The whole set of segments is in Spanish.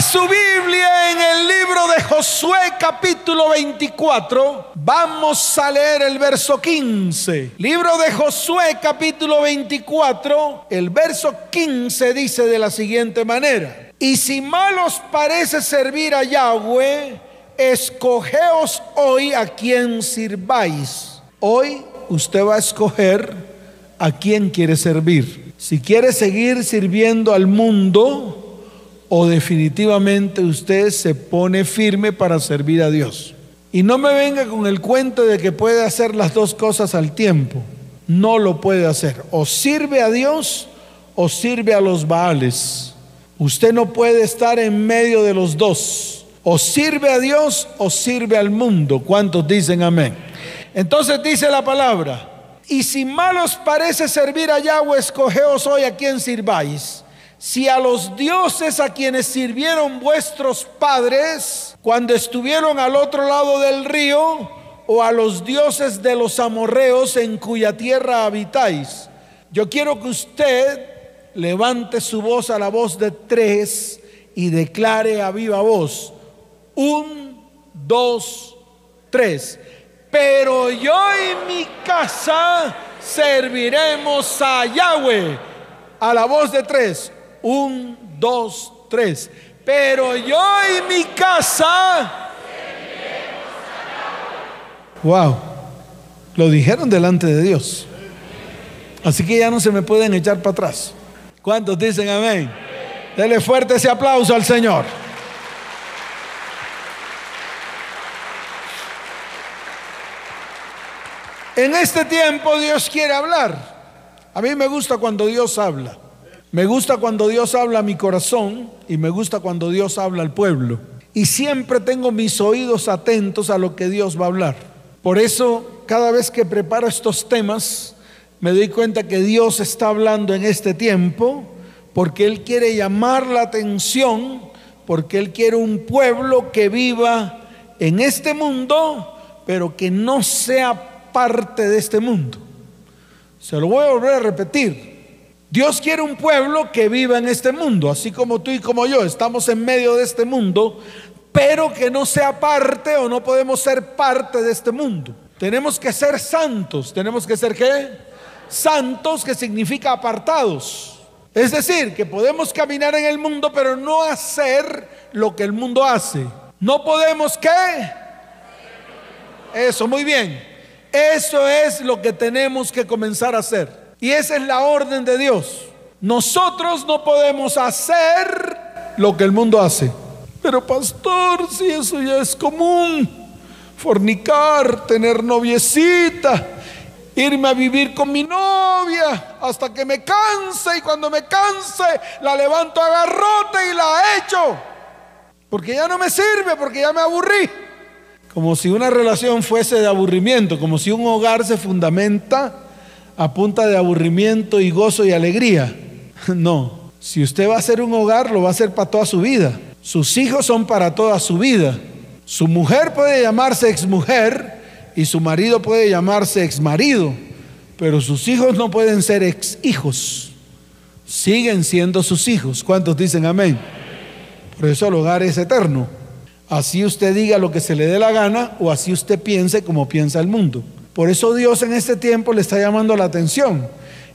Su Biblia en el libro de Josué capítulo 24. Vamos a leer el verso 15. Libro de Josué capítulo 24. El verso 15 dice de la siguiente manera. Y si mal os parece servir a Yahweh, escogeos hoy a quien sirváis. Hoy usted va a escoger a quien quiere servir. Si quiere seguir sirviendo al mundo, o definitivamente usted se pone firme para servir a Dios. Y no me venga con el cuento de que puede hacer las dos cosas al tiempo. No lo puede hacer. O sirve a Dios o sirve a los Baales. Usted no puede estar en medio de los dos. O sirve a Dios o sirve al mundo. ¿Cuántos dicen amén? Entonces dice la palabra. Y si mal os parece servir a Yahweh, escogeos hoy a quien sirváis si a los dioses a quienes sirvieron vuestros padres cuando estuvieron al otro lado del río, o a los dioses de los amorreos en cuya tierra habitáis. Yo quiero que usted levante su voz a la voz de tres y declare a viva voz, un, dos, tres. Pero yo y mi casa serviremos a Yahweh. A la voz de tres. Un, dos, tres. Pero yo y mi casa. Wow. Lo dijeron delante de Dios. Así que ya no se me pueden echar para atrás. ¿Cuántos dicen amén? Dele fuerte ese aplauso al Señor. En este tiempo Dios quiere hablar. A mí me gusta cuando Dios habla. Me gusta cuando Dios habla a mi corazón y me gusta cuando Dios habla al pueblo. Y siempre tengo mis oídos atentos a lo que Dios va a hablar. Por eso, cada vez que preparo estos temas, me doy cuenta que Dios está hablando en este tiempo porque Él quiere llamar la atención, porque Él quiere un pueblo que viva en este mundo, pero que no sea parte de este mundo. Se lo voy a volver a repetir. Dios quiere un pueblo que viva en este mundo, así como tú y como yo estamos en medio de este mundo, pero que no sea parte o no podemos ser parte de este mundo. Tenemos que ser santos, tenemos que ser qué? Santos que significa apartados. Es decir, que podemos caminar en el mundo, pero no hacer lo que el mundo hace. No podemos qué? Eso, muy bien. Eso es lo que tenemos que comenzar a hacer. Y esa es la orden de Dios. Nosotros no podemos hacer lo que el mundo hace. Pero pastor, si eso ya es común, fornicar, tener noviecita, irme a vivir con mi novia hasta que me canse y cuando me canse la levanto a garrote y la echo. Porque ya no me sirve, porque ya me aburrí. Como si una relación fuese de aburrimiento, como si un hogar se fundamenta a punta de aburrimiento y gozo y alegría. No, si usted va a hacer un hogar, lo va a hacer para toda su vida. Sus hijos son para toda su vida. Su mujer puede llamarse exmujer y su marido puede llamarse exmarido, pero sus hijos no pueden ser ex hijos. Siguen siendo sus hijos. ¿Cuántos dicen amén? Por eso el hogar es eterno. Así usted diga lo que se le dé la gana o así usted piense como piensa el mundo. Por eso Dios en este tiempo le está llamando la atención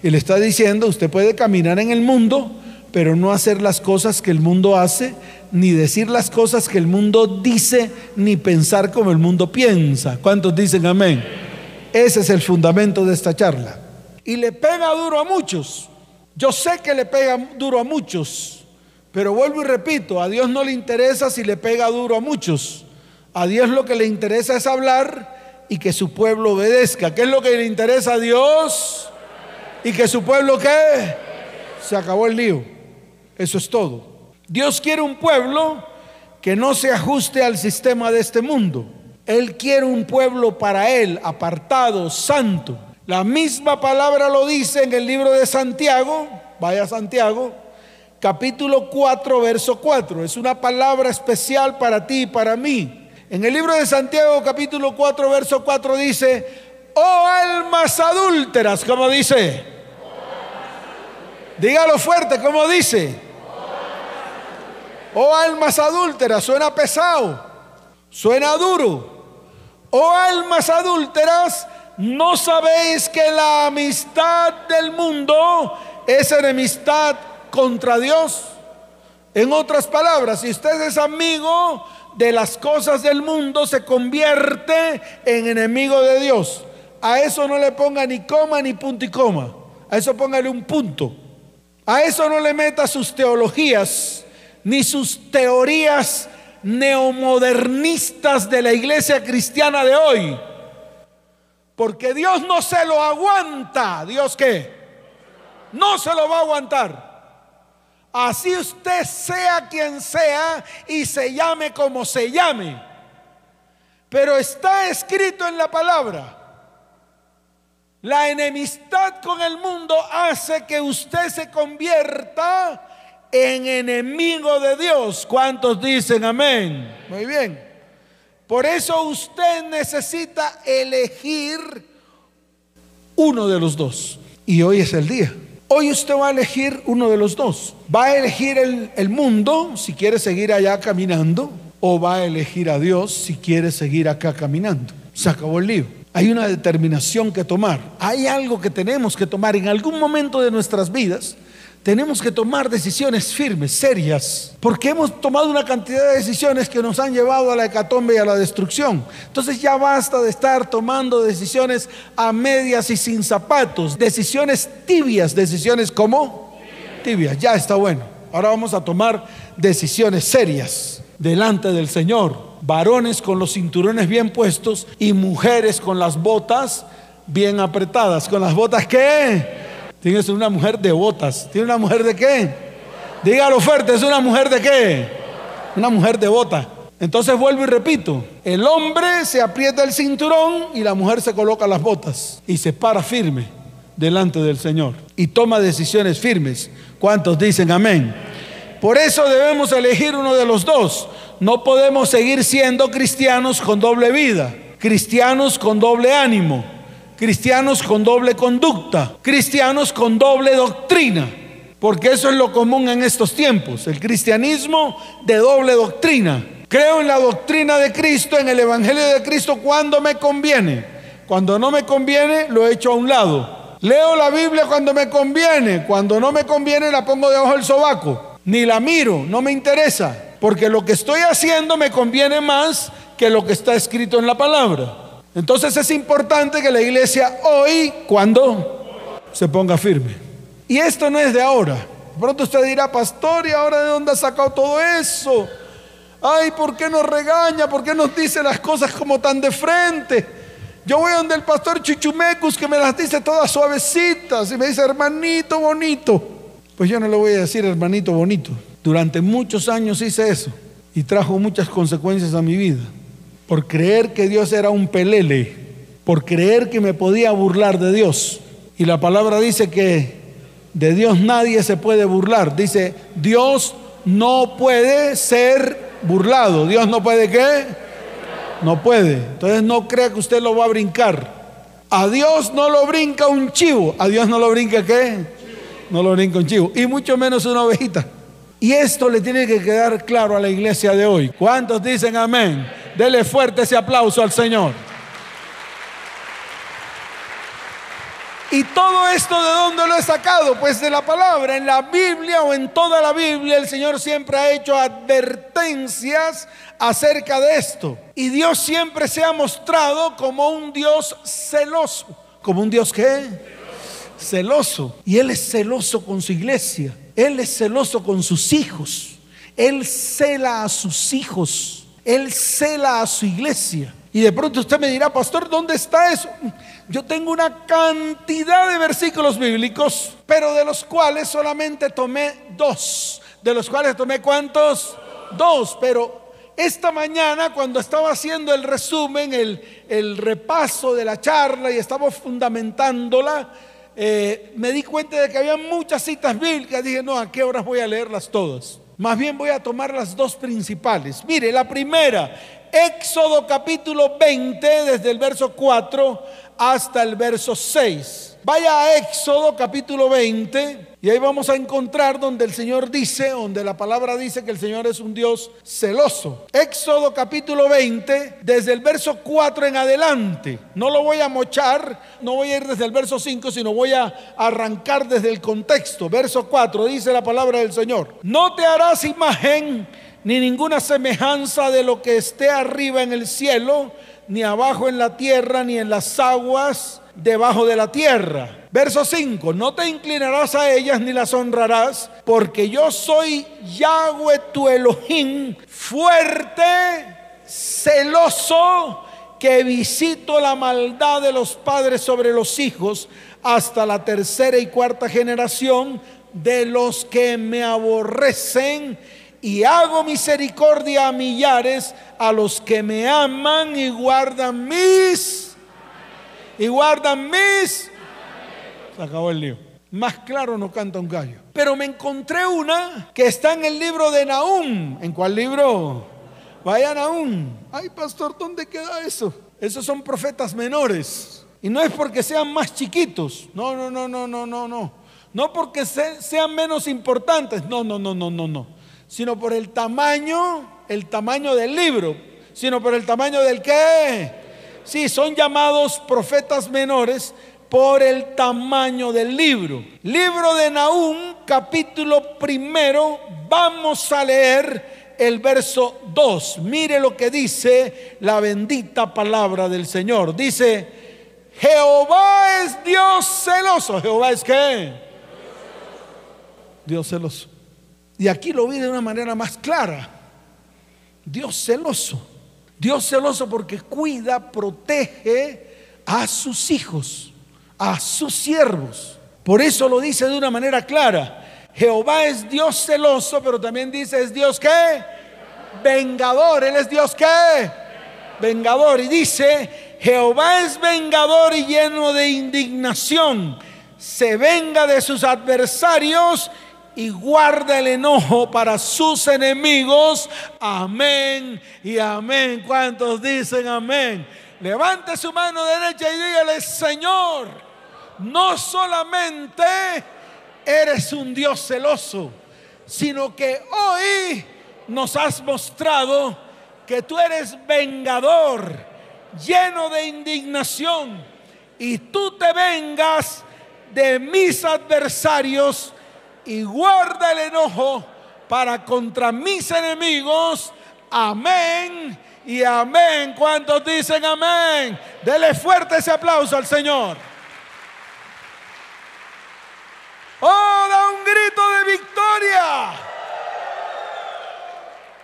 y le está diciendo, usted puede caminar en el mundo, pero no hacer las cosas que el mundo hace, ni decir las cosas que el mundo dice, ni pensar como el mundo piensa. ¿Cuántos dicen amén? Ese es el fundamento de esta charla. Y le pega duro a muchos. Yo sé que le pega duro a muchos, pero vuelvo y repito, a Dios no le interesa si le pega duro a muchos. A Dios lo que le interesa es hablar y que su pueblo obedezca. ¿Qué es lo que le interesa a Dios? Y que su pueblo qué? Se acabó el lío. Eso es todo. Dios quiere un pueblo que no se ajuste al sistema de este mundo. Él quiere un pueblo para Él, apartado, santo. La misma palabra lo dice en el libro de Santiago, vaya Santiago, capítulo 4, verso 4. Es una palabra especial para ti y para mí. En el libro de Santiago capítulo 4, verso 4 dice, oh almas adúlteras, como dice. Dígalo fuerte, como dice. Oh almas adúlteras, suena pesado, suena duro. Oh almas adúlteras, ¿no sabéis que la amistad del mundo es enemistad contra Dios? En otras palabras, si usted es amigo de las cosas del mundo, se convierte en enemigo de Dios. A eso no le ponga ni coma ni punto y coma. A eso póngale un punto. A eso no le meta sus teologías ni sus teorías neomodernistas de la iglesia cristiana de hoy. Porque Dios no se lo aguanta. ¿Dios qué? No se lo va a aguantar. Así usted sea quien sea y se llame como se llame. Pero está escrito en la palabra. La enemistad con el mundo hace que usted se convierta en enemigo de Dios. ¿Cuántos dicen amén? Muy bien. Por eso usted necesita elegir uno de los dos. Y hoy es el día. Hoy usted va a elegir uno de los dos. Va a elegir el, el, mundo si quiere seguir allá caminando o va a elegir a Dios si quiere seguir acá caminando. Se acabó el lío. Hay una determinación que tomar. Hay algo que tenemos que tomar en algún momento de nuestras vidas tenemos que tomar decisiones firmes, serias, porque hemos tomado una cantidad de decisiones que nos han llevado a la hecatombe y a la destrucción. Entonces ya basta de estar tomando decisiones a medias y sin zapatos, decisiones tibias, decisiones como tibias, ya está bueno. Ahora vamos a tomar decisiones serias delante del Señor. Varones con los cinturones bien puestos y mujeres con las botas bien apretadas. ¿Con las botas qué? Tiene que ser una mujer de botas. ¿Tiene una mujer de qué? Dígalo fuerte, ¿es una mujer de qué? Una mujer de bota. Entonces vuelvo y repito, el hombre se aprieta el cinturón y la mujer se coloca las botas y se para firme delante del Señor y toma decisiones firmes. ¿Cuántos dicen amén? Por eso debemos elegir uno de los dos. No podemos seguir siendo cristianos con doble vida, cristianos con doble ánimo cristianos con doble conducta, cristianos con doble doctrina, porque eso es lo común en estos tiempos, el cristianismo de doble doctrina. Creo en la doctrina de Cristo, en el Evangelio de Cristo cuando me conviene. Cuando no me conviene, lo echo a un lado. Leo la Biblia cuando me conviene. Cuando no me conviene, la pongo debajo del sobaco. Ni la miro, no me interesa. Porque lo que estoy haciendo me conviene más que lo que está escrito en la palabra. Entonces es importante que la iglesia hoy, cuando se ponga firme. Y esto no es de ahora. pronto usted dirá, pastor, ¿y ahora de dónde ha sacado todo eso? Ay, ¿por qué nos regaña? ¿Por qué nos dice las cosas como tan de frente? Yo voy donde el pastor Chichumecus que me las dice todas suavecitas y me dice, hermanito bonito. Pues yo no le voy a decir hermanito bonito. Durante muchos años hice eso y trajo muchas consecuencias a mi vida por creer que Dios era un pelele, por creer que me podía burlar de Dios. Y la palabra dice que de Dios nadie se puede burlar. Dice, Dios no puede ser burlado. Dios no puede qué? No puede. Entonces no crea que usted lo va a brincar. A Dios no lo brinca un chivo. A Dios no lo brinca qué? No lo brinca un chivo. Y mucho menos una ovejita. Y esto le tiene que quedar claro a la iglesia de hoy. ¿Cuántos dicen amén? Dele fuerte ese aplauso al Señor. ¿Y todo esto de dónde lo he sacado? Pues de la palabra. En la Biblia o en toda la Biblia el Señor siempre ha hecho advertencias acerca de esto. Y Dios siempre se ha mostrado como un Dios celoso. ¿Como un Dios qué? Celoso. Y Él es celoso con su iglesia. Él es celoso con sus hijos. Él cela a sus hijos. Él cela a su iglesia. Y de pronto usted me dirá, pastor, ¿dónde está eso? Yo tengo una cantidad de versículos bíblicos, pero de los cuales solamente tomé dos. De los cuales tomé cuántos? Dos. Pero esta mañana, cuando estaba haciendo el resumen, el, repaso de la charla y estaba fundamentándola, eh, me di cuenta de que había muchas citas bíblicas. Dije, no, ¿a qué horas voy a leerlas todas? Más bien voy a tomar las dos principales. Mire, la primera, Éxodo capítulo 20, desde el verso 4 hasta el verso 6. Vaya a Éxodo capítulo 20 y ahí vamos a encontrar donde el Señor dice, donde la palabra dice que el Señor es un Dios celoso. Éxodo capítulo 20, desde el verso 4 en adelante. No lo voy a mochar, no voy a ir desde el verso 5, sino voy a arrancar desde el contexto. Verso 4 dice la palabra del Señor. No te harás imagen ni ninguna semejanza de lo que esté arriba en el cielo, ni abajo en la tierra, ni en las aguas debajo de la tierra. Verso 5, no te inclinarás a ellas ni las honrarás, porque yo soy Yahweh tu Elohim, fuerte, celoso, que visito la maldad de los padres sobre los hijos hasta la tercera y cuarta generación de los que me aborrecen y hago misericordia a millares a los que me aman y guardan mis y guardan mis. Se acabó el lío. Más claro no canta un gallo. Pero me encontré una que está en el libro de Nahum. ¿En cuál libro? Vaya Nahum. Ay, pastor, ¿dónde queda eso? Esos son profetas menores. Y no es porque sean más chiquitos. No, no, no, no, no, no, no. No porque sean menos importantes. No, no, no, no, no, no. Sino por el tamaño, el tamaño del libro. Sino por el tamaño del qué Sí, son llamados profetas menores por el tamaño del libro. Libro de Nahum, capítulo primero, vamos a leer el verso 2. Mire lo que dice la bendita palabra del Señor. Dice, Jehová es Dios celoso. ¿Jehová es qué? Dios celoso. Y aquí lo vi de una manera más clara. Dios celoso. Dios celoso porque cuida, protege a sus hijos, a sus siervos. Por eso lo dice de una manera clara. Jehová es Dios celoso, pero también dice es Dios qué? Vengador. Él es Dios qué? Vengador. Y dice, Jehová es vengador y lleno de indignación. Se venga de sus adversarios y guarda el enojo para sus enemigos. Amén y amén. ¿Cuántos dicen amén? Levante su mano derecha y dígale, Señor, no solamente eres un Dios celoso, sino que hoy nos has mostrado que tú eres vengador, lleno de indignación, y tú te vengas de mis adversarios y guarda el enojo para contra mis enemigos. Amén y amén. ¿Cuántos dicen amén? Dele fuerte ese aplauso al Señor. Oh, da un grito de victoria.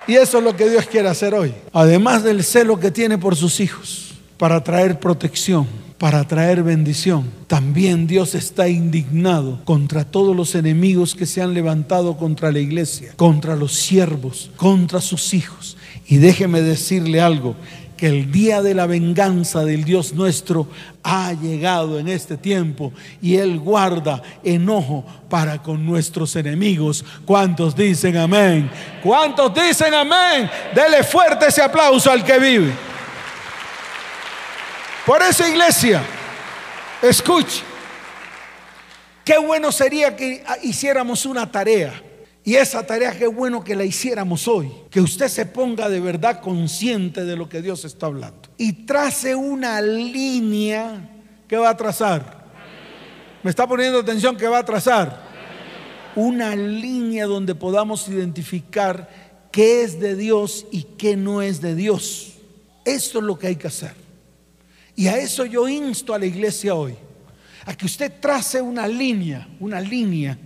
Y eso es lo que Dios quiere hacer hoy. Además del celo que tiene por sus hijos, para traer protección para traer bendición. También Dios está indignado contra todos los enemigos que se han levantado contra la iglesia, contra los siervos, contra sus hijos. Y déjeme decirle algo, que el día de la venganza del Dios nuestro ha llegado en este tiempo y Él guarda enojo para con nuestros enemigos. ¿Cuántos dicen amén? ¿Cuántos dicen amén? Dele fuerte ese aplauso al que vive. Por eso, iglesia, escuche, qué bueno sería que hiciéramos una tarea. Y esa tarea, qué bueno que la hiciéramos hoy. Que usted se ponga de verdad consciente de lo que Dios está hablando. Y trace una línea que va a trazar. ¿Me está poniendo atención que va a trazar? Una línea donde podamos identificar qué es de Dios y qué no es de Dios. Esto es lo que hay que hacer. Y a eso yo insto a la iglesia hoy, a que usted trace una línea, una línea,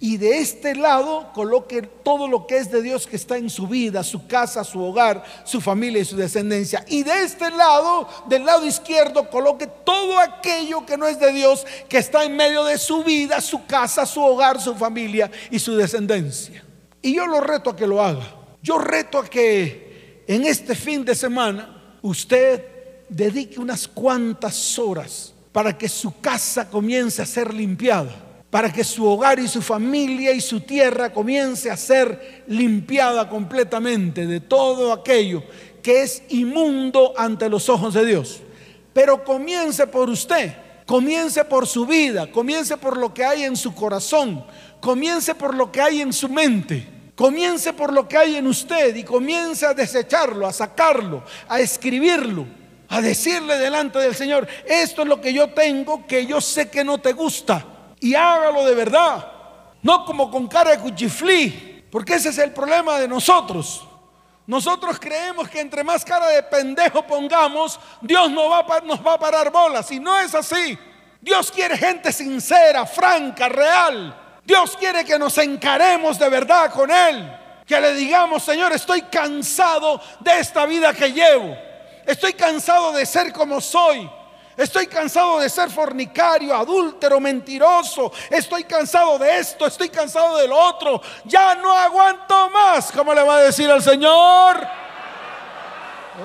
y de este lado coloque todo lo que es de Dios que está en su vida, su casa, su hogar, su familia y su descendencia. Y de este lado, del lado izquierdo, coloque todo aquello que no es de Dios, que está en medio de su vida, su casa, su hogar, su familia y su descendencia. Y yo lo reto a que lo haga. Yo reto a que en este fin de semana usted dedique unas cuantas horas para que su casa comience a ser limpiada, para que su hogar y su familia y su tierra comience a ser limpiada completamente de todo aquello que es inmundo ante los ojos de Dios. Pero comience por usted, comience por su vida, comience por lo que hay en su corazón, comience por lo que hay en su mente. Comience por lo que hay en usted y comience a desecharlo, a sacarlo, a escribirlo, a decirle delante del Señor, esto es lo que yo tengo que yo sé que no te gusta. Y hágalo de verdad, no como con cara de cuchiflí, porque ese es el problema de nosotros. Nosotros creemos que entre más cara de pendejo pongamos, Dios nos va, a, nos va a parar bolas. Y no es así. Dios quiere gente sincera, franca, real. Dios quiere que nos encaremos de verdad con Él. Que le digamos, Señor, estoy cansado de esta vida que llevo. Estoy cansado de ser como soy. Estoy cansado de ser fornicario, adúltero, mentiroso. Estoy cansado de esto, estoy cansado del otro. Ya no aguanto más. ¿Cómo le va a decir al Señor?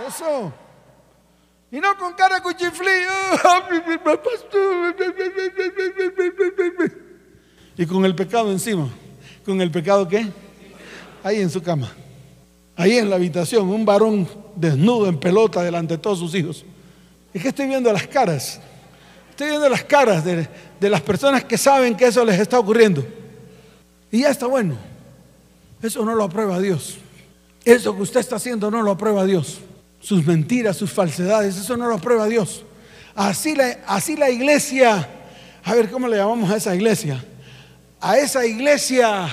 Eso. Y no con cara cuchiflí. Y con el pecado encima. ¿Con el pecado qué? Ahí en su cama. Ahí en la habitación, un varón desnudo en pelota delante de todos sus hijos. Es que estoy viendo las caras. Estoy viendo las caras de, de las personas que saben que eso les está ocurriendo. Y ya está bueno. Eso no lo aprueba Dios. Eso que usted está haciendo no lo aprueba Dios. Sus mentiras, sus falsedades, eso no lo aprueba Dios. Así la, así la iglesia, a ver cómo le llamamos a esa iglesia. A esa iglesia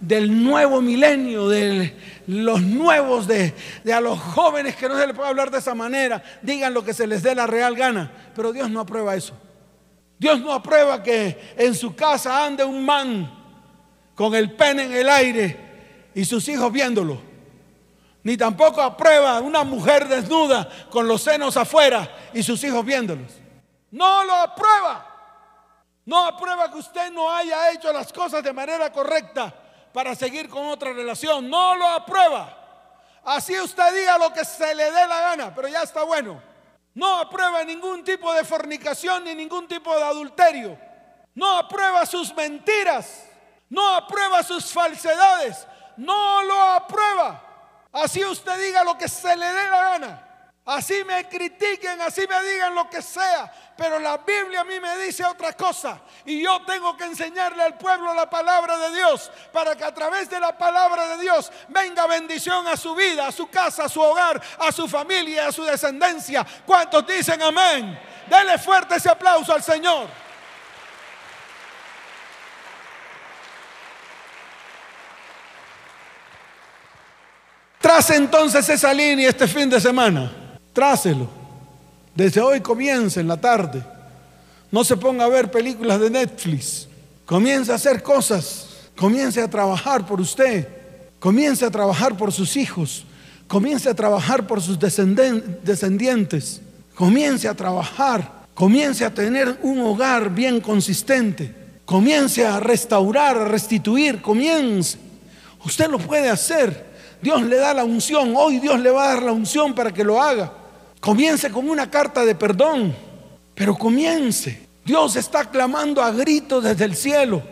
del nuevo milenio, de los nuevos, de, a los jóvenes que no se les puede hablar de esa manera, digan lo que se les dé la real gana. Pero Dios no aprueba eso. Dios no aprueba que en su casa ande un man con el pene en el aire y sus hijos viéndolo. Ni tampoco aprueba una mujer desnuda con los senos afuera y sus hijos viéndolos. No lo aprueba. No aprueba que usted no haya hecho las cosas de manera correcta para seguir con otra relación. No lo aprueba. Así usted diga lo que se le dé la gana, pero ya está bueno. No aprueba ningún tipo de fornicación ni ningún tipo de adulterio. No aprueba sus mentiras. No aprueba sus falsedades. No lo aprueba. Así usted diga lo que se le dé la gana. Así me critiquen, así me digan lo que sea, pero la Biblia a mí me dice otra cosa y yo tengo que enseñarle al pueblo la palabra de Dios para que a través de la palabra de Dios venga bendición a su vida, a su casa, a su hogar, a su familia, a su descendencia. ¿Cuántos dicen amén? Dele fuerte ese aplauso al Señor. Trace entonces esa línea este fin de semana. Trácelo. Desde hoy comience en la tarde. No se ponga a ver películas de Netflix. Comience a hacer cosas. Comience a trabajar por usted. Comience a trabajar por sus hijos. Comience a trabajar por sus descendientes. Comience a trabajar. Comience a tener un hogar bien consistente. Comience a restaurar, a restituir. Comience. Usted lo puede hacer. Dios le da la unción. Hoy Dios le va a dar la unción para que lo haga. Comience con una carta de perdón, pero comience. Dios está clamando a gritos desde el cielo.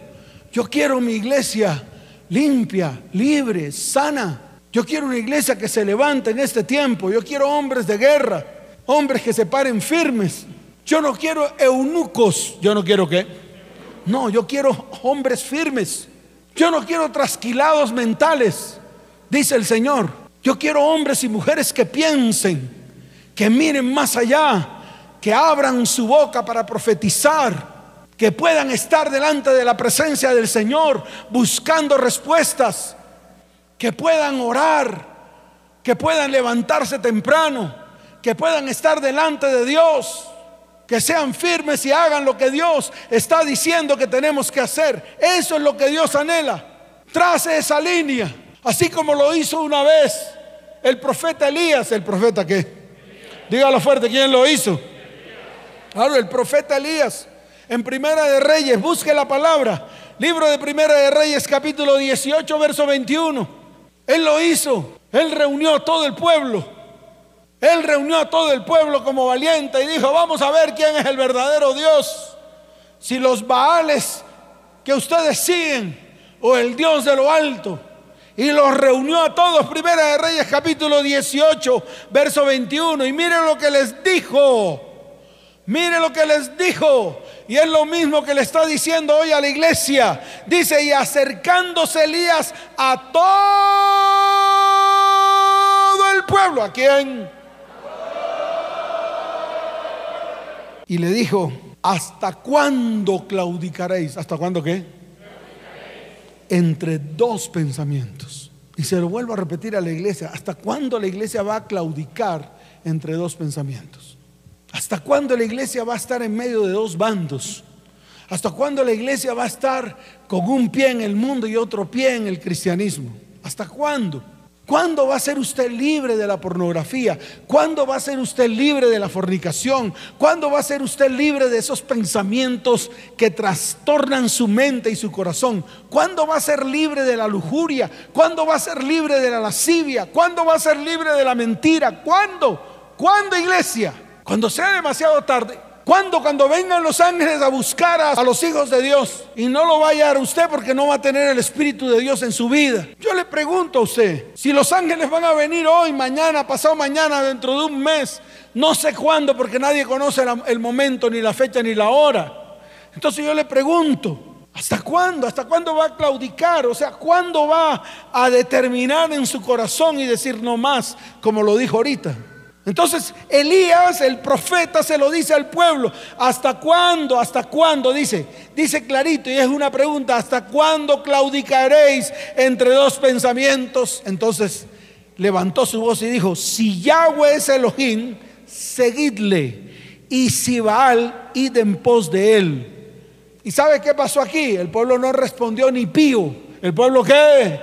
Yo quiero mi iglesia limpia, libre, sana. Yo quiero una iglesia que se levante en este tiempo. Yo quiero hombres de guerra, hombres que se paren firmes. Yo no quiero eunucos. Yo no quiero qué. No, yo quiero hombres firmes. Yo no quiero trasquilados mentales, dice el Señor. Yo quiero hombres y mujeres que piensen que miren más allá, que abran su boca para profetizar, que puedan estar delante de la presencia del Señor buscando respuestas, que puedan orar, que puedan levantarse temprano, que puedan estar delante de Dios, que sean firmes y hagan lo que Dios está diciendo que tenemos que hacer. Eso es lo que Dios anhela. Trace esa línea, así como lo hizo una vez el profeta Elías, el profeta que Dígalo fuerte, ¿quién lo hizo? Claro, el profeta Elías. En Primera de Reyes, busque la palabra. Libro de Primera de Reyes, capítulo 18, verso 21. Él lo hizo. Él reunió a todo el pueblo. Él reunió a todo el pueblo como valiente y dijo, vamos a ver quién es el verdadero Dios. Si los Baales que ustedes siguen o el Dios de lo alto. Y los reunió a todos. Primera de Reyes capítulo 18, verso 21. Y miren lo que les dijo. Mire lo que les dijo. Y es lo mismo que le está diciendo hoy a la iglesia. Dice, y acercándose Elías a todo el pueblo. ¿A quién? Y le dijo, ¿hasta cuándo claudicaréis? ¿Hasta cuándo qué? Entre dos pensamientos. Y se lo vuelvo a repetir a la iglesia. ¿Hasta cuándo la iglesia va a claudicar entre dos pensamientos? ¿Hasta cuándo la iglesia va a estar en medio de dos bandos? ¿Hasta cuándo la iglesia va a estar con un pie en el mundo y otro pie en el cristianismo? ¿Hasta cuándo? ¿Cuándo va a ser usted libre de la pornografía? ¿Cuándo va a ser usted libre de la fornicación? ¿Cuándo va a ser usted libre de esos pensamientos que trastornan su mente y su corazón? ¿Cuándo va a ser libre de la lujuria? ¿Cuándo va a ser libre de la lascivia? ¿Cuándo va a ser libre de la mentira? ¿Cuándo? ¿Cuándo, iglesia? Cuando sea demasiado tarde. ¿Cuándo? Cuando vengan los ángeles a buscar a, los hijos de Dios y no lo vaya a dar usted porque no va a tener el Espíritu de Dios en su vida. Yo le pregunto a usted, si los ángeles van a venir hoy, mañana, pasado mañana, dentro de un mes, no sé cuándo porque nadie conoce el momento, ni la fecha, ni la hora. Entonces yo le pregunto, ¿hasta cuándo? ¿Hasta cuándo va a claudicar? O sea, ¿cuándo va a determinar en su corazón y decir no más, como lo dijo ahorita? Entonces Elías, el profeta, se lo dice al pueblo. ¿Hasta cuándo? ¿Hasta cuándo? Dice, dice clarito y es una pregunta, ¿hasta cuándo claudicaréis entre dos pensamientos? Entonces levantó su voz y dijo, si Yahweh es Elohim, seguidle. Y si Baal, id en pos de él. ¿Y sabe qué pasó aquí? El pueblo no respondió ni pío. ¿El pueblo qué?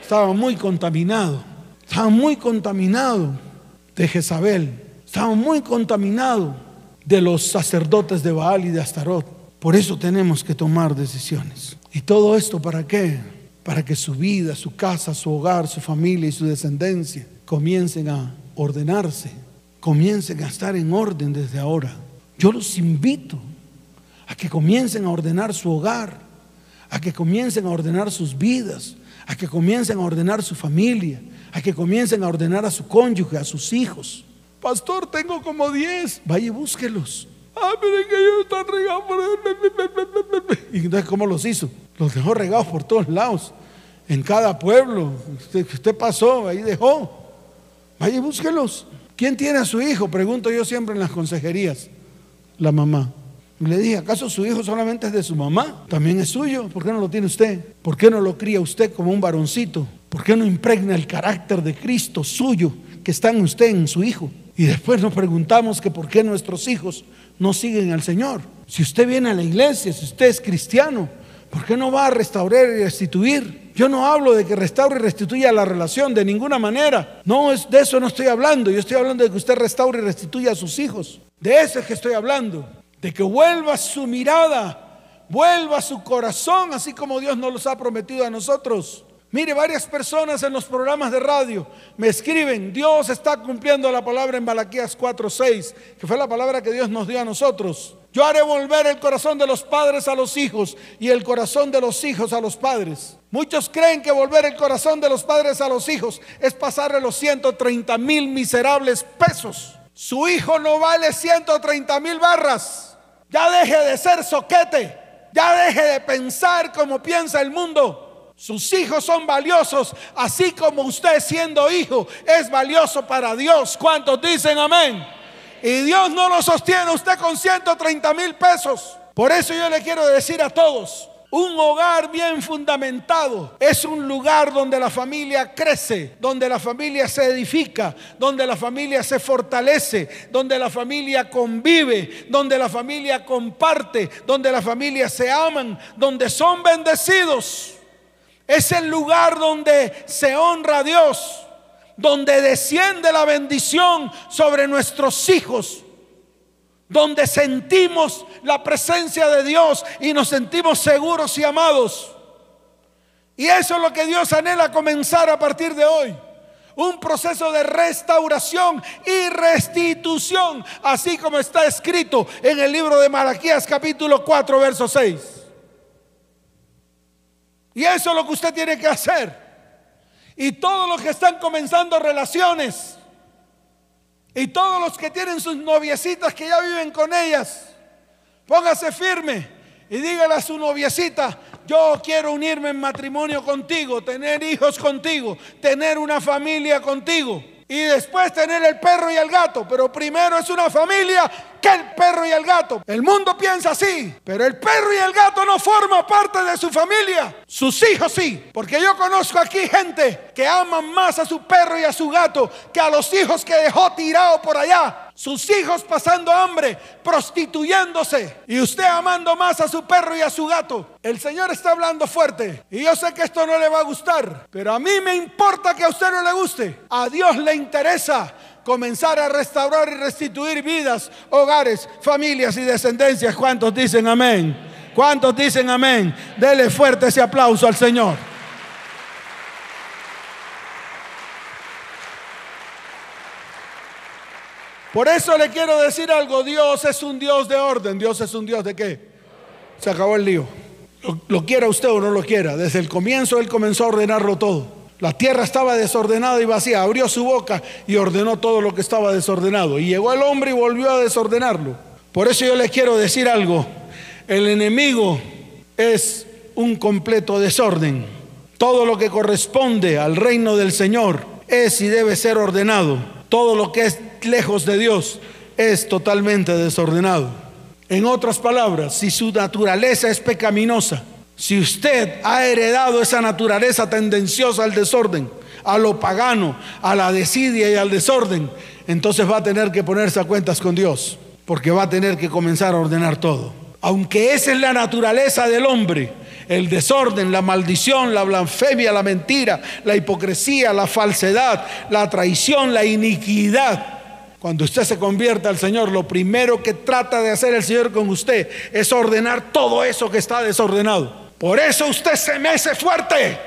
Estaba muy contaminado. Estaba muy contaminado de Jezabel. Estamos muy contaminados de los sacerdotes de Baal y de Astarot. Por eso tenemos que tomar decisiones. ¿Y todo esto para qué? Para que su vida, su casa, su hogar, su familia y su descendencia comiencen a ordenarse, comiencen a estar en orden desde ahora. Yo los invito a que comiencen a ordenar su hogar, a que comiencen a ordenar sus vidas, a que comiencen a ordenar su familia, a que comiencen a ordenar a su cónyuge, a sus hijos. Pastor, tengo como 10. Vaya y búsquelos. Ah, es que ellos están regados por... ¿Y entonces cómo los hizo? Los dejó regados por todos lados. En cada pueblo. Usted, usted pasó, ahí dejó. Vaya y búsquelos. ¿Quién tiene a su hijo? Pregunto yo siempre en las consejerías. La mamá. Y le dije, ¿acaso su hijo solamente es de su mamá? También es suyo. ¿Por qué no lo tiene usted? ¿Por qué no lo cría usted como un varoncito? ¿Por qué no impregna el carácter de Cristo suyo que está en usted, en su Hijo? Y después nos preguntamos que por qué nuestros hijos no siguen al Señor. Si usted viene a la iglesia, si usted es cristiano, ¿por qué no va a restaurar y restituir? Yo no hablo de que restaure y restituya la relación de ninguna manera. No, es de eso no estoy hablando. Yo estoy hablando de que usted restaure y restituya a sus hijos. De eso es que estoy hablando. De que vuelva su mirada, vuelva su corazón, así como Dios nos los ha prometido a nosotros. Mire, varias personas en los programas de radio me escriben, Dios está cumpliendo la palabra en Malaquías 4:6, que fue la palabra que Dios nos dio a nosotros. Yo haré volver el corazón de los padres a los hijos y el corazón de los hijos a los padres. Muchos creen que volver el corazón de los padres a los hijos es pasarle los 130 mil miserables pesos. Su hijo no vale 130 mil barras. Ya deje de ser soquete. Ya deje de pensar como piensa el mundo. Sus hijos son valiosos, así como usted siendo hijo es valioso para Dios. ¿Cuántos dicen amén? Y Dios no lo sostiene usted con 130 mil pesos. Por eso yo le quiero decir a todos, un hogar bien fundamentado es un lugar donde la familia crece, donde la familia se edifica, donde la familia se fortalece, donde la familia convive, donde la familia comparte, donde la familia se aman, donde son bendecidos. Es el lugar donde se honra a Dios, donde desciende la bendición sobre nuestros hijos, donde sentimos la presencia de Dios y nos sentimos seguros y amados. Y eso es lo que Dios anhela comenzar a partir de hoy. Un proceso de restauración y restitución, así como está escrito en el libro de Malaquías capítulo 4, verso 6. Y eso es lo que usted tiene que hacer. Y todos los que están comenzando relaciones, y todos los que tienen sus noviecitas que ya viven con ellas, póngase firme y dígale a su noviecita, yo quiero unirme en matrimonio contigo, tener hijos contigo, tener una familia contigo y después tener el perro y el gato. Pero primero es una familia que el perro y el gato. El mundo piensa así, pero el perro y el gato no forman parte de su familia. Sus hijos sí, porque yo conozco aquí gente que aman más a su perro y a su gato que a los hijos que dejó tirado por allá sus hijos pasando hambre, prostituyéndose y usted amando más a su perro y a su gato. El Señor está hablando fuerte y yo sé que esto no le va a gustar, pero a mí me importa que a usted no le guste. A Dios le interesa comenzar a restaurar y restituir vidas, hogares, familias y descendencias. ¿Cuántos dicen amén? ¿Cuántos dicen amén? Dele fuerte ese aplauso al Señor. Por eso le quiero decir algo, Dios es un Dios de orden, Dios es un Dios de qué? Se acabó el lío. Lo, quiera usted o no lo quiera, desde el comienzo Él comenzó a ordenarlo todo. La tierra estaba desordenada y vacía, abrió su boca y ordenó todo lo que estaba desordenado. Y llegó el hombre y volvió a desordenarlo. Por eso yo le quiero decir algo, el enemigo es un completo desorden. Todo lo que corresponde al reino del Señor es y debe ser ordenado. Todo lo que es lejos de Dios es totalmente desordenado. En otras palabras, si su naturaleza es pecaminosa, si usted ha heredado esa naturaleza tendenciosa al desorden, a lo pagano, a la desidia y al desorden, entonces va a tener que ponerse a cuentas con Dios, porque va a tener que comenzar a ordenar todo. Aunque esa es la naturaleza del hombre, el desorden, la maldición, la blasfemia, la mentira, la hipocresía, la falsedad, la traición, la iniquidad, cuando usted se convierta al Señor, lo primero que trata de hacer el Señor con usted es ordenar todo eso que está desordenado. Por eso usted se mece fuerte.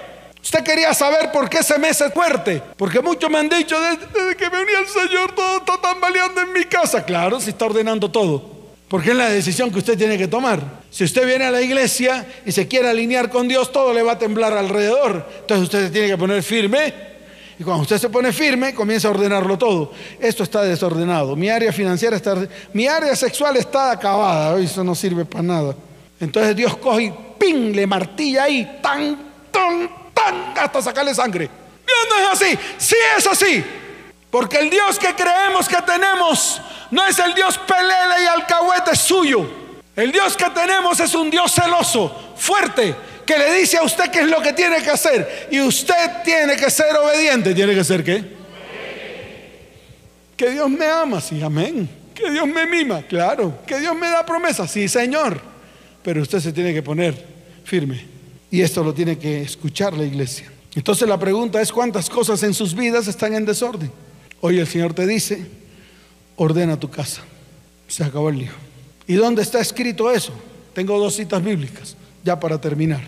Usted quería saber por qué se mece fuerte. Porque muchos me han dicho, desde, que venía el Señor, todo está tambaleando en mi casa. Claro, si está ordenando todo. Porque es la decisión que usted tiene que tomar. Si usted viene a la iglesia y se quiere alinear con Dios, todo le va a temblar alrededor. Entonces usted se tiene que poner firme y cuando usted se pone firme, comienza a ordenarlo todo. Esto está desordenado. Mi área financiera está... Mi área sexual está acabada. Eso no sirve para nada. Entonces Dios coge y ¡ping! Le martilla ahí. ¡Tan, tan, tan! Hasta sacarle sangre. Dios no es así. Sí es así. Porque el Dios que creemos que tenemos no es el Dios pelele y alcahuete suyo. El Dios que tenemos es un Dios celoso, fuerte, que le dice a usted qué es lo que tiene que hacer. Y usted tiene que ser obediente. ¿Tiene que ser qué? Que Dios me ama, sí, amén. Que Dios me mima, claro. Que Dios me da promesas, sí, Señor. Pero usted se tiene que poner firme. Y esto lo tiene que escuchar la iglesia. Entonces la pregunta es cuántas cosas en sus vidas están en desorden. Hoy el Señor te dice, ordena tu casa. Se acabó el lío. ¿Y dónde está escrito eso? Tengo dos citas bíblicas, ya para terminar.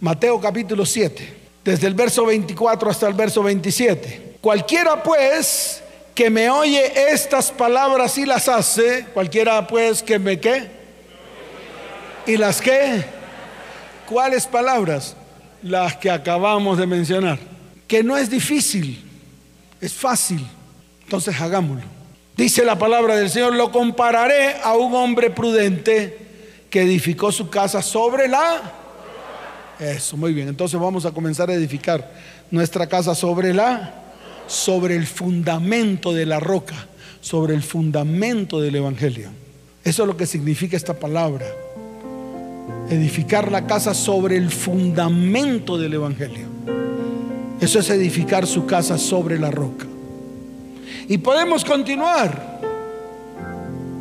Mateo capítulo 7, desde el verso 24 hasta el verso 27. Cualquiera pues que me oye estas palabras y las hace, cualquiera pues que me qué, y las que, ¿cuáles palabras? Las que acabamos de mencionar. Que no es difícil, es fácil. Entonces hagámoslo. Dice la palabra del Señor, lo compararé a un hombre prudente que edificó su casa sobre la eso, muy bien. Entonces vamos a comenzar a edificar nuestra casa sobre la sobre el fundamento de la roca, sobre el fundamento del evangelio. Eso es lo que significa esta palabra. Edificar la casa sobre el fundamento del evangelio. Eso es edificar su casa sobre la roca. Y podemos continuar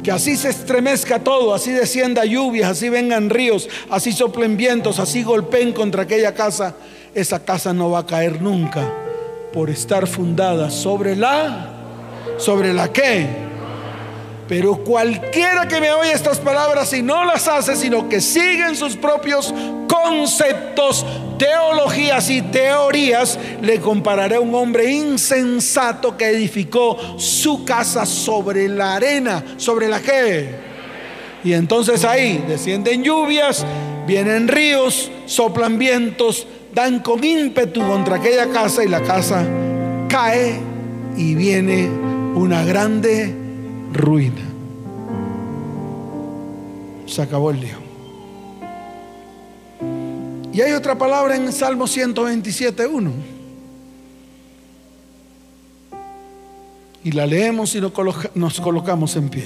que así se estremezca todo, así descienda lluvias, así vengan ríos, así soplen vientos, así golpeen contra aquella casa, esa casa no va a caer nunca por estar fundada sobre la, sobre la que pero cualquiera que me oye estas palabras y no las hace, sino que siguen sus propios conceptos, teologías y teorías, le compararé a un hombre insensato que edificó su casa sobre la arena, sobre la que. Y entonces ahí descienden lluvias, vienen ríos, soplan vientos, dan con ímpetu contra aquella casa y la casa cae y viene una grande ruina. Se acabó el lío. Y hay otra palabra en Salmo 127.1. Y la leemos y nos colocamos en pie.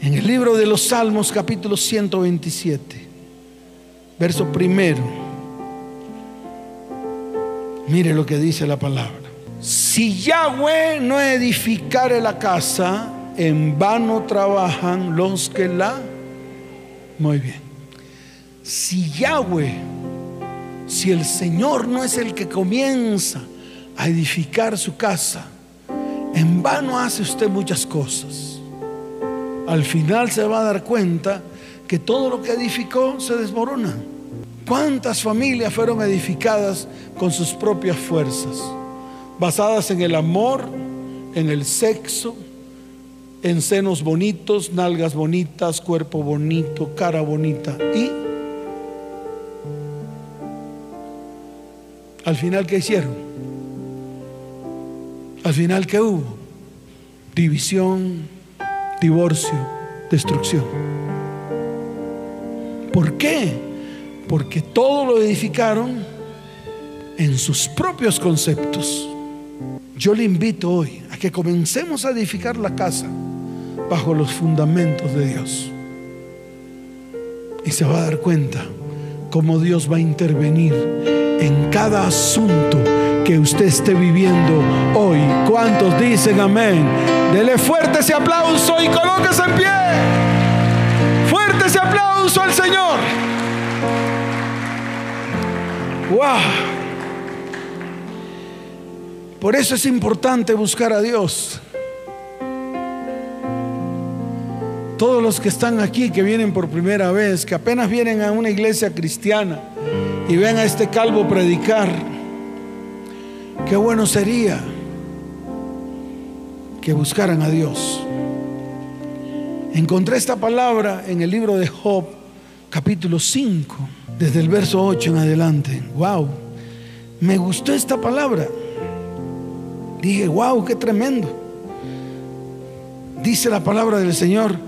En el libro de los Salmos capítulo 127, verso primero. Mire lo que dice la palabra. Si Yahweh no edificare la casa, en vano trabajan los que la... Muy bien. Si Yahweh, si el Señor no es el que comienza a edificar su casa, en vano hace usted muchas cosas. Al final se va a dar cuenta que todo lo que edificó se desmorona. ¿Cuántas familias fueron edificadas con sus propias fuerzas? Basadas en el amor, en el sexo, en senos bonitos, nalgas bonitas, cuerpo bonito, cara bonita. Y al final, ¿qué hicieron? Al final, ¿qué hubo? División, divorcio, destrucción. ¿Por qué? Porque todo lo edificaron en sus propios conceptos. Yo le invito hoy a que comencemos a edificar la casa bajo los fundamentos de Dios. Y se va a dar cuenta cómo Dios va a intervenir en cada asunto que usted esté viviendo hoy. ¿Cuántos dicen amén? Dele fuerte ese aplauso y colóquese en pie. Fuerte ese aplauso al Señor. Wow. Por eso es importante buscar a Dios. Todos los que están aquí, que vienen por primera vez, que apenas vienen a una iglesia cristiana y ven a este calvo predicar, qué bueno sería que buscaran a Dios. Encontré esta palabra en el libro de Job, capítulo 5 desde el verso 8 en adelante. Wow, me gustó esta palabra. Dije, wow, qué tremendo. Dice la palabra del Señor,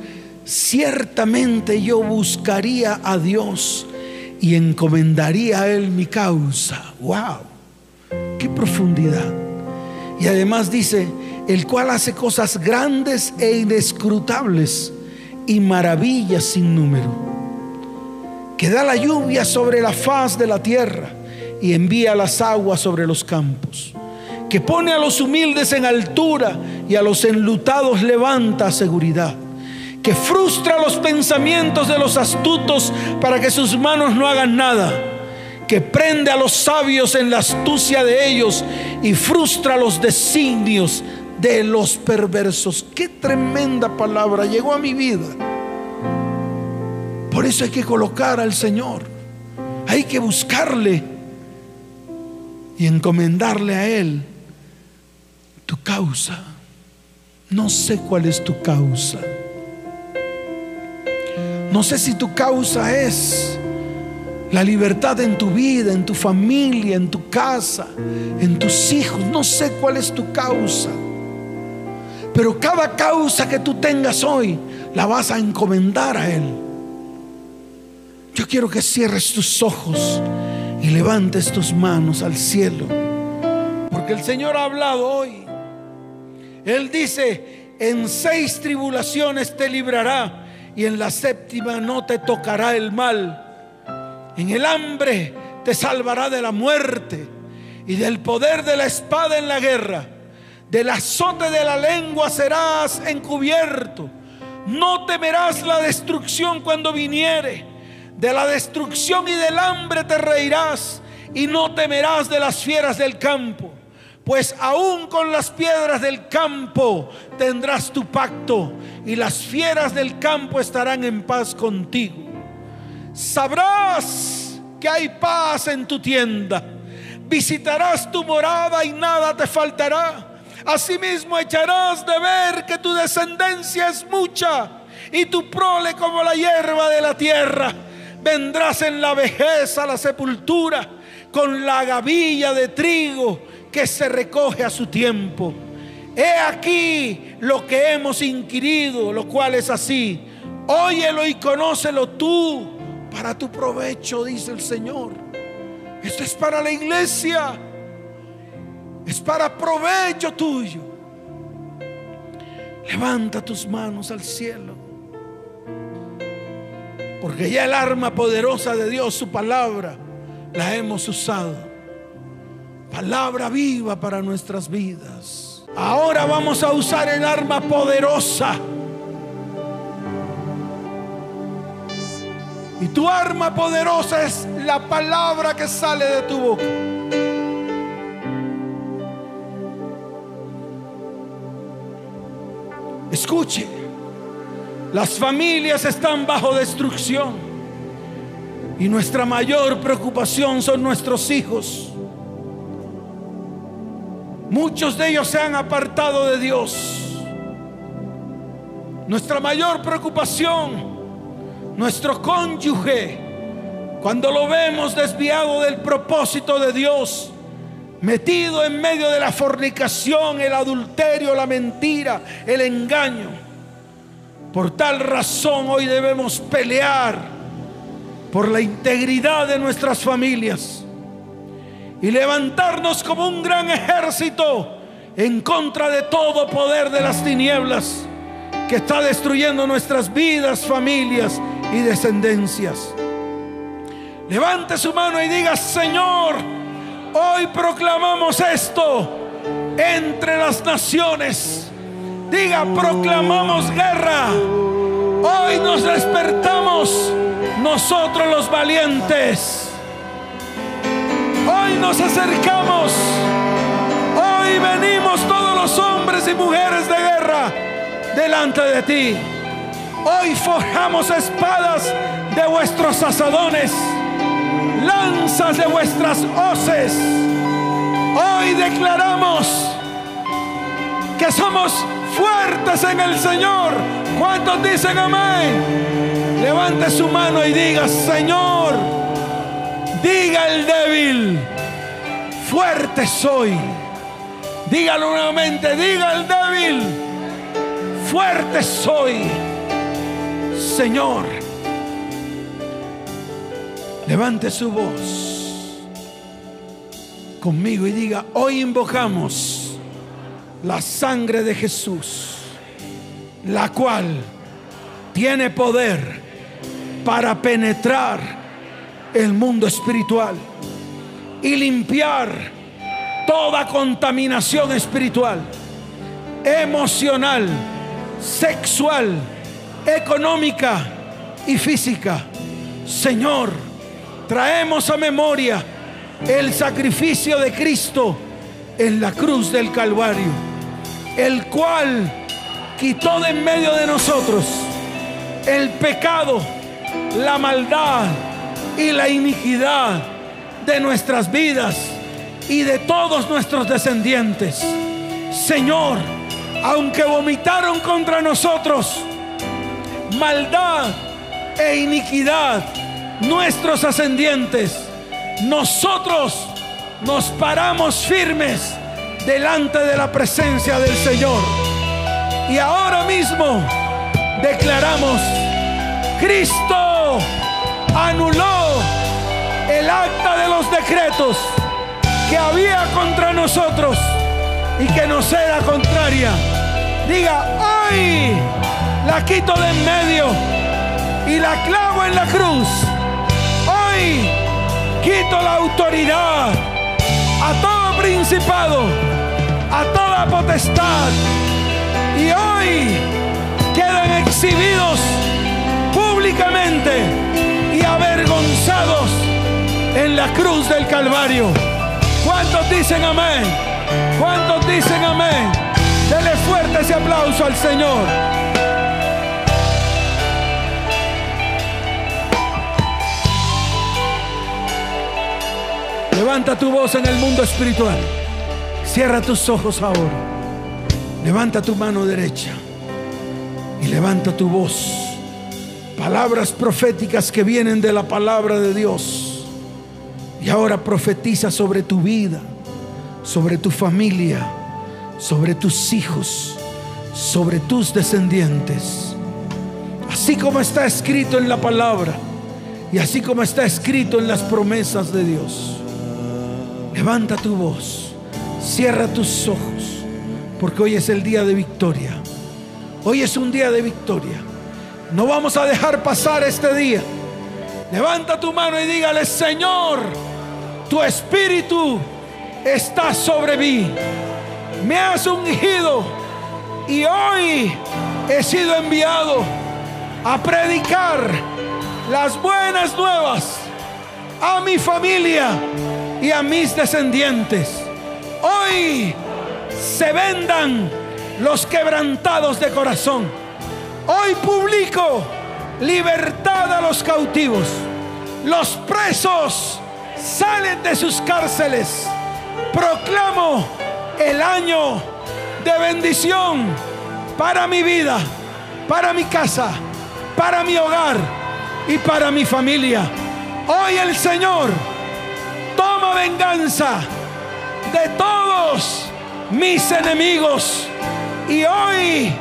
ciertamente yo buscaría a Dios y encomendaría a Él mi causa. Wow, qué profundidad. Y además dice, el cual hace cosas grandes e inescrutables y maravillas sin número que da la lluvia sobre la faz de la tierra y envía las aguas sobre los campos, que pone a los humildes en altura y a los enlutados levanta seguridad, que frustra los pensamientos de los astutos para que sus manos no hagan nada, que prende a los sabios en la astucia de ellos y frustra los designios de los perversos. Qué tremenda palabra llegó a mi vida. Por eso hay que colocar al Señor. Hay que buscarle y encomendarle a Él tu causa. No sé cuál es tu causa. No sé si tu causa es la libertad en tu vida, en tu familia, en tu casa, en tus hijos. No sé cuál es tu causa. Pero cada causa que tú tengas hoy la vas a encomendar a Él. Yo quiero que cierres tus ojos y levantes tus manos al cielo. Porque el Señor ha hablado hoy. Él dice, en seis tribulaciones te librará y en la séptima no te tocará el mal. En el hambre te salvará de la muerte y del poder de la espada en la guerra. Del azote de la lengua serás encubierto. No temerás la destrucción cuando viniere de la destrucción y del hambre te reirás y no temerás de las fieras del campo. Pues aún con las piedras del campo tendrás tu pacto y las fieras del campo estarán en paz contigo. Sabrás que hay paz en tu tienda. Visitarás tu morada y nada te faltará. Asimismo echarás de ver que tu descendencia es mucha y tu prole como la hierba de la tierra vendrás en la vejez a la sepultura con la gavilla de trigo que se recoge a su tiempo. He aquí lo que hemos inquirido, lo cual es así. Óyelo y conócelo tú para tu provecho, dice el Señor. Esto es para la iglesia. Es para provecho tuyo. Levanta tus manos al cielo. Porque ya el arma poderosa de Dios, su palabra, la hemos usado. Palabra viva para nuestras vidas. Ahora vamos a usar el arma poderosa. Y tu arma poderosa es la palabra que sale de tu boca. Escuche, las familias están bajo destrucción y nuestra mayor preocupación son nuestros hijos. Muchos de ellos se han apartado de Dios. Nuestra mayor preocupación, nuestro cónyuge, cuando lo vemos desviado del propósito de Dios, metido en medio de la fornicación, el adulterio, la mentira, el engaño. Por tal razón hoy debemos pelear por la integridad de nuestras familias y levantarnos como un gran ejército en contra de todo poder de las tinieblas que está destruyendo nuestras vidas, familias y descendencias. Levante su mano y diga, Señor, hoy proclamamos esto entre las naciones. Diga, proclamamos guerra. Hoy nos despertamos nosotros los valientes. Hoy nos acercamos. Hoy venimos todos los hombres y mujeres de guerra delante de ti. Hoy forjamos espadas de vuestros asadones, lanzas de vuestras hoces. Hoy declaramos que somos fuertes en el Señor. ¿Cuántos dicen amén? Levante su mano y diga, Señor, diga el débil, fuerte soy. Dígalo nuevamente, diga el débil, fuerte soy. Señor, levante su voz conmigo y diga, hoy invocamos la sangre de Jesús, la cual tiene poder para penetrar el mundo espiritual y limpiar toda contaminación espiritual, emocional, sexual, económica y física. Señor, traemos a memoria el sacrificio de Cristo en la cruz del Calvario, el cual quitó de en medio de nosotros el pecado, la maldad y la iniquidad de nuestras vidas y de todos nuestros descendientes. Señor, aunque vomitaron contra nosotros, maldad e iniquidad nuestros ascendientes, nosotros nos paramos firmes delante de la presencia del Señor. Y ahora mismo declaramos, Cristo anuló el acta de los decretos que había contra nosotros y que nos era contraria. Diga, hoy la quito de en medio y la clavo en la cruz. Hoy quito la autoridad a todo principado, a toda potestad. Y hoy quedan exhibidos públicamente y avergonzados en la cruz del Calvario. ¿Cuántos dicen amén? ¿Cuántos dicen amén? Dele fuerte ese aplauso al Señor. Levanta tu voz en el mundo espiritual. Cierra tus ojos ahora. Levanta tu mano derecha y levanta tu voz Palabras proféticas que vienen de la palabra de Dios. Y ahora profetiza sobre tu vida, sobre tu familia, sobre tus hijos, sobre tus descendientes. Así como está escrito en la palabra y así como está escrito en las promesas de Dios. Levanta tu voz, cierra tus ojos, porque hoy es el día de victoria. Hoy es un día de victoria. No vamos a dejar pasar este día. Levanta tu mano y dígale, Señor, tu espíritu está sobre mí. Me has ungido y hoy he sido enviado a predicar las buenas nuevas a mi familia y a mis descendientes. Hoy se vendan los quebrantados de corazón. Hoy publico libertad a los cautivos. Los presos salen de sus cárceles. Proclamo el año de bendición para mi vida, para mi casa, para mi hogar y para mi familia. Hoy el Señor toma venganza de todos mis enemigos y hoy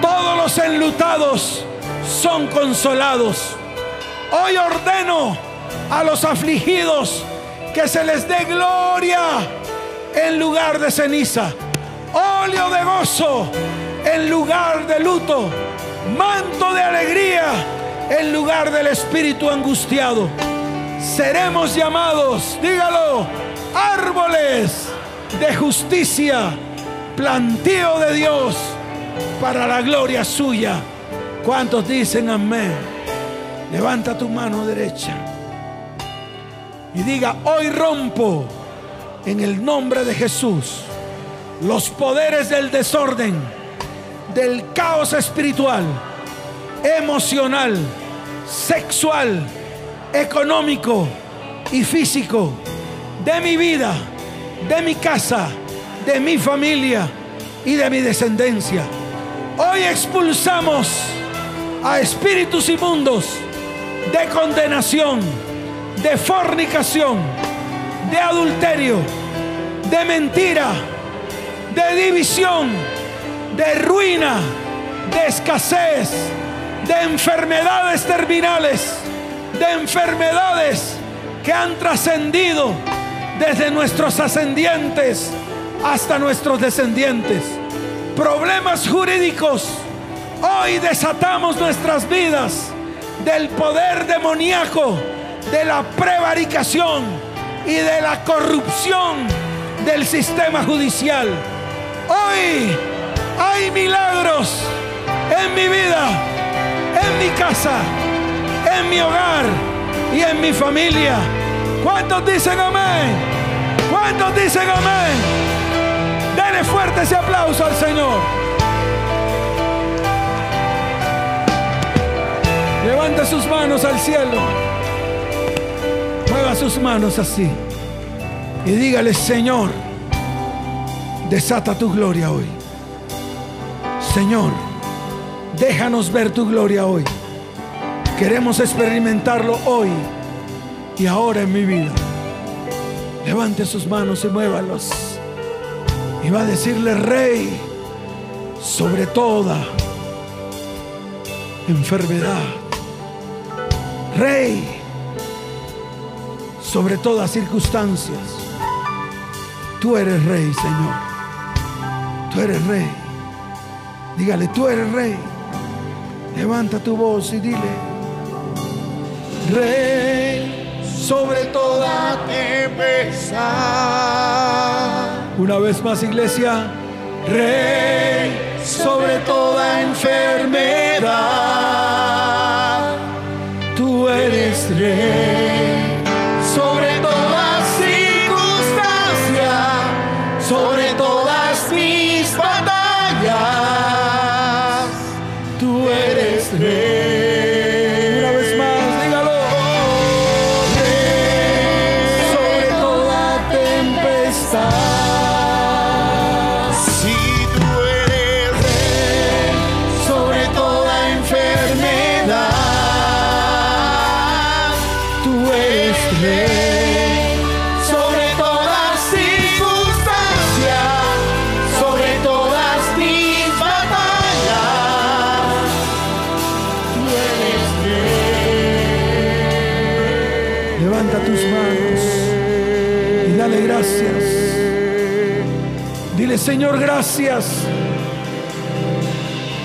todos los enlutados son consolados. Hoy ordeno a los afligidos que se les dé gloria en lugar de ceniza, óleo de gozo en lugar de luto, manto de alegría en lugar del espíritu angustiado. Seremos llamados, dígalo, árboles de justicia plantío de Dios para la gloria suya. ¿Cuántos dicen amén? Levanta tu mano derecha y diga, hoy rompo en el nombre de Jesús los poderes del desorden, del caos espiritual, emocional, sexual, económico y físico de mi vida, de mi casa de mi familia y de mi descendencia. Hoy expulsamos a espíritus inmundos de condenación, de fornicación, de adulterio, de mentira, de división, de ruina, de escasez, de enfermedades terminales, de enfermedades que han trascendido desde nuestros ascendientes hasta nuestros descendientes. Problemas jurídicos. Hoy desatamos nuestras vidas del poder demoníaco, de la prevaricación y de la corrupción del sistema judicial. Hoy hay milagros en mi vida, en mi casa, en mi hogar y en mi familia. ¿Cuántos dicen amén? ¿Cuántos dicen amén? Dale fuerte ese aplauso al Señor. Levanta sus manos al cielo. Sus manos así. Y dígale, Señor, desata tu gloria hoy. Señor, déjanos ver tu gloria hoy. Queremos experimentarlo hoy y ahora en mi vida. Levante sus manos y muévalos. Y va a decirle, rey, sobre toda enfermedad. Rey, sobre todas circunstancias. Tú eres rey, Señor. Tú eres rey. Dígale, tú eres rey. Levanta tu voz y dile, rey sobre toda tempestad. Una vez más, iglesia. Rey sobre toda enfermedad. Tú eres rey Señor, gracias.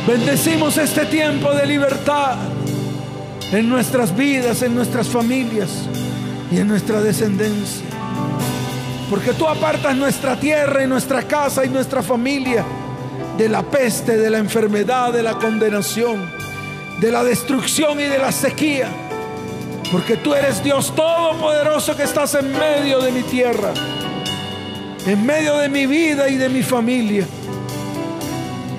Bendecimos este tiempo de libertad en nuestras vidas, en nuestras familias y en nuestra descendencia. Porque tú apartas nuestra tierra y nuestra casa y nuestra familia de la peste, de la enfermedad, de la condenación, de la destrucción y de la sequía. Porque tú eres Dios todopoderoso que estás en medio de mi tierra, en medio de mi vida y de mi familia.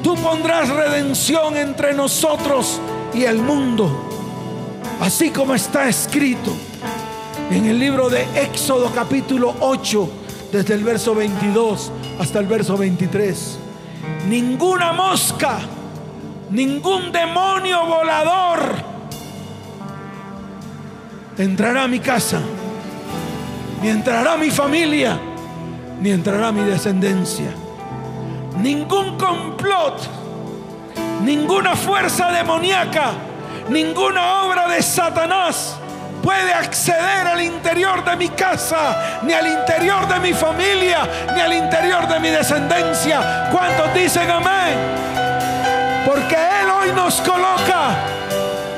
Tú pondrás redención entre nosotros y el mundo, así como está escrito en el libro de Éxodo capítulo 8, desde el verso 22 hasta el verso 23. Ninguna mosca, ningún demonio volador entrará a mi casa, ni entrará a mi familia, ni entrará mi descendencia. Ningún complot, ninguna fuerza demoníaca, ninguna obra de Satanás puede acceder al interior de mi casa, ni al interior de mi familia, ni al interior de mi descendencia. ¿Cuántos dicen amén? Porque Él hoy nos coloca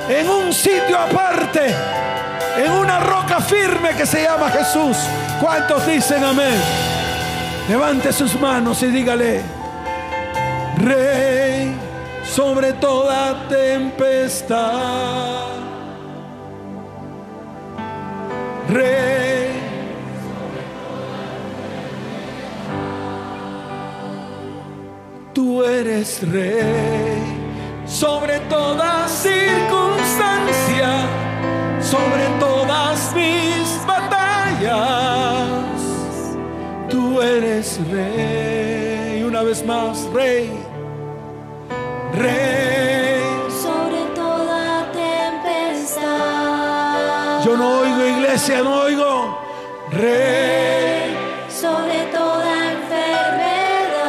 en un sitio aparte, en una roca firme que se llama Jesús. ¿Cuántos dicen amén? Levante sus manos y dígale, Rey sobre toda tempestad Rey. Tú eres rey sobre toda circunstancia, sobre todas mis batallas. Tú eres rey, una vez más, rey, rey. Yo no oigo iglesia, no oigo. Rey. Sobre toda enfermedad.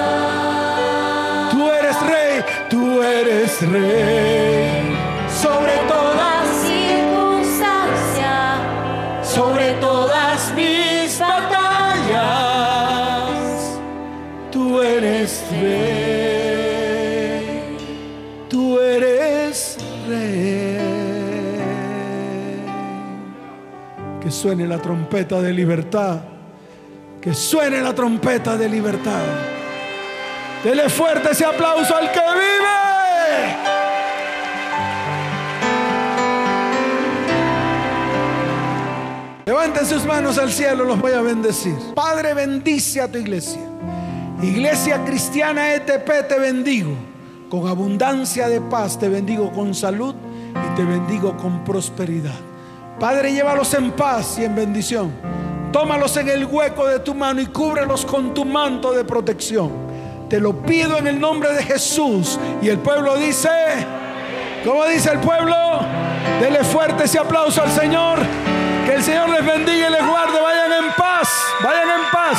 Tú eres rey, tú eres rey. Suene la trompeta de libertad. Que suene la trompeta de libertad. Dele fuerte ese aplauso al que vive. Levanten sus manos al cielo, los voy a bendecir. Padre, bendice a tu iglesia. Iglesia cristiana ETP, te bendigo. Con abundancia de paz, te bendigo con salud y te bendigo con prosperidad. Padre, llévalos en paz y en bendición. Tómalos en el hueco de tu mano y cúbrelos con tu manto de protección. Te lo pido en el nombre de Jesús. Y el pueblo dice, ¿cómo dice el pueblo? Dele fuerte ese aplauso al Señor. Que el Señor les bendiga y les guarde. Vayan en paz. Vayan en paz.